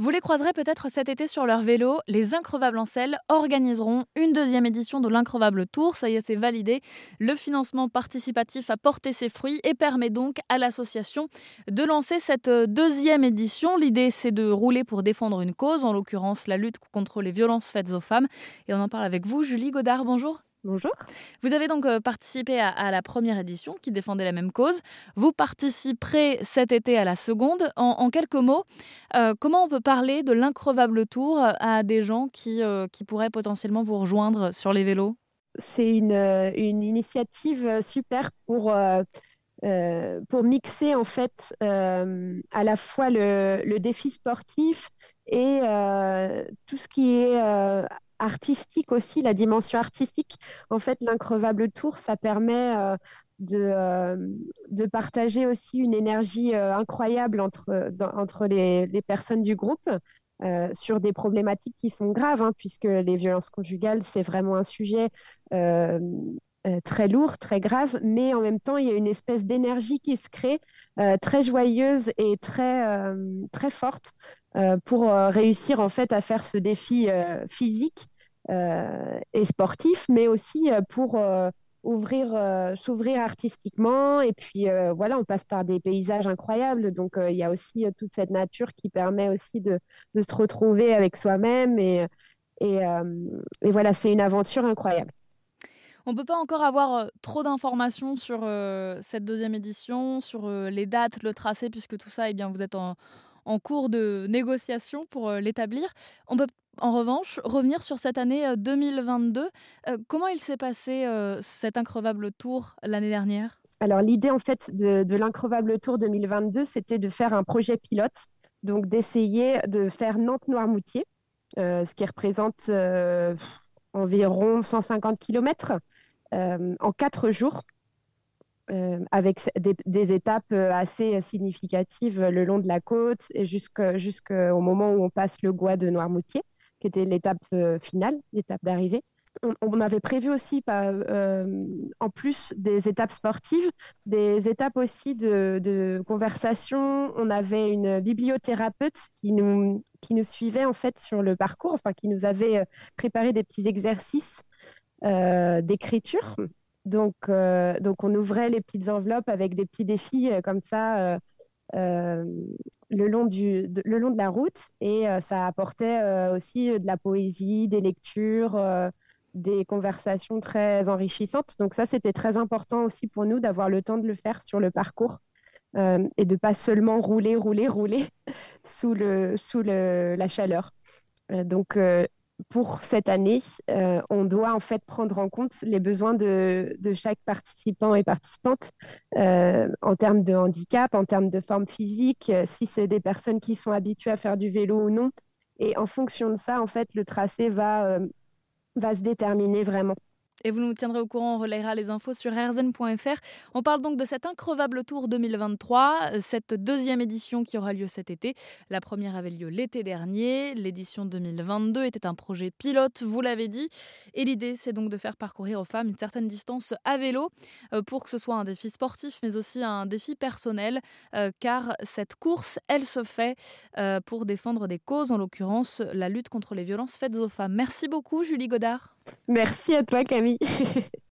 Vous les croiserez peut-être cet été sur leur vélo. Les Increvables en selle organiseront une deuxième édition de l'Increvable Tour. Ça y est, c'est validé. Le financement participatif a porté ses fruits et permet donc à l'association de lancer cette deuxième édition. L'idée, c'est de rouler pour défendre une cause, en l'occurrence la lutte contre les violences faites aux femmes. Et on en parle avec vous, Julie Godard. Bonjour. Bonjour. Vous avez donc euh, participé à, la première édition qui défendait la même cause. Vous participerez cet été à la seconde. En, quelques mots, euh, comment on peut parler de l'increvable tour à des gens qui, euh, qui pourraient potentiellement vous rejoindre sur les vélos? C'est une, une, initiative super pour, pour mixer en fait à la fois le, défi sportif et tout ce qui est artistique aussi, la dimension artistique. En fait, l'increvable tour, ça permet euh, de, euh, de, partager aussi une énergie euh, incroyable entre, entre les, personnes du groupe. sur des problématiques qui sont graves, hein, puisque les violences conjugales, c'est vraiment un sujet très lourd, très grave, mais en même temps, il y a une espèce d'énergie qui se crée, très joyeuse et très, très forte, pour réussir en fait à faire ce défi physique euh, et sportif, mais aussi euh, pour euh, ouvrir, s'ouvrir artistiquement. Et puis voilà, on passe par des paysages incroyables. Donc il y a aussi toute cette nature qui permet aussi de, se retrouver avec soi-même. Et, et voilà, c'est une aventure incroyable. On ne peut pas encore avoir trop d'informations sur cette deuxième édition, sur les dates, le tracé, puisque tout ça, eh bien, vous êtes en, cours de négociation pour l'établir. On peut en revanche, revenir sur cette année 2022. Euh, euh, comment il s'est passé euh, cet increvable tour l'année dernière? Alors l'idée en fait de, l'increvable tour 2022, c'était de faire un projet pilote, donc d'essayer de faire Nantes-Noirmoutier, ce qui représente environ 150 km en quatre jours, avec des, étapes assez significatives le long de la côte et jusqu'au moment où on passe le Gois de Noirmoutier qui était l'étape euh, finale, l'étape d'arrivée. On, avait prévu aussi, euh, en plus des étapes sportives, des étapes aussi de, conversation. On avait une bibliothérapeute qui nous, qui nous suivait en fait sur le parcours, enfin qui nous avait euh, préparé des petits exercices d'écriture. Donc, donc, on ouvrait les petites enveloppes avec des petits défis comme ça euh, le, long du, de, le long de la route et euh, ça apportait euh, aussi de la poésie, des lectures, des conversations très enrichissantes. Donc ça, c'était très important aussi pour nous d'avoir le temps de le faire sur le parcours et de pas seulement rouler, rouler, rouler sous, le, sous le, la chaleur. donc pour cette année, euh, on doit en fait prendre en compte les besoins de, chaque participant et participante euh, en termes de handicap, en termes de forme physique, euh, si c'est des personnes qui sont habituées à faire du vélo ou non. Et en fonction de ça, en fait, le tracé va, va se déterminer vraiment. Et vous nous tiendrez au courant, on relayera les infos sur rzn.fr. On parle donc de cet increvable tour 2023, cette deuxième édition qui aura lieu cet été. La première avait lieu l'été dernier. L'édition 2022 était un projet pilote, vous l'avez dit. Et l'idée, c'est donc de faire parcourir aux femmes une certaine distance à vélo euh, pour que ce soit un défi sportif, mais aussi un défi personnel, euh, car cette course, elle se fait euh, pour défendre des causes, en l'occurrence la lutte contre les violences faites aux femmes. Merci beaucoup, Julie Godard. Merci à toi, Camille oui.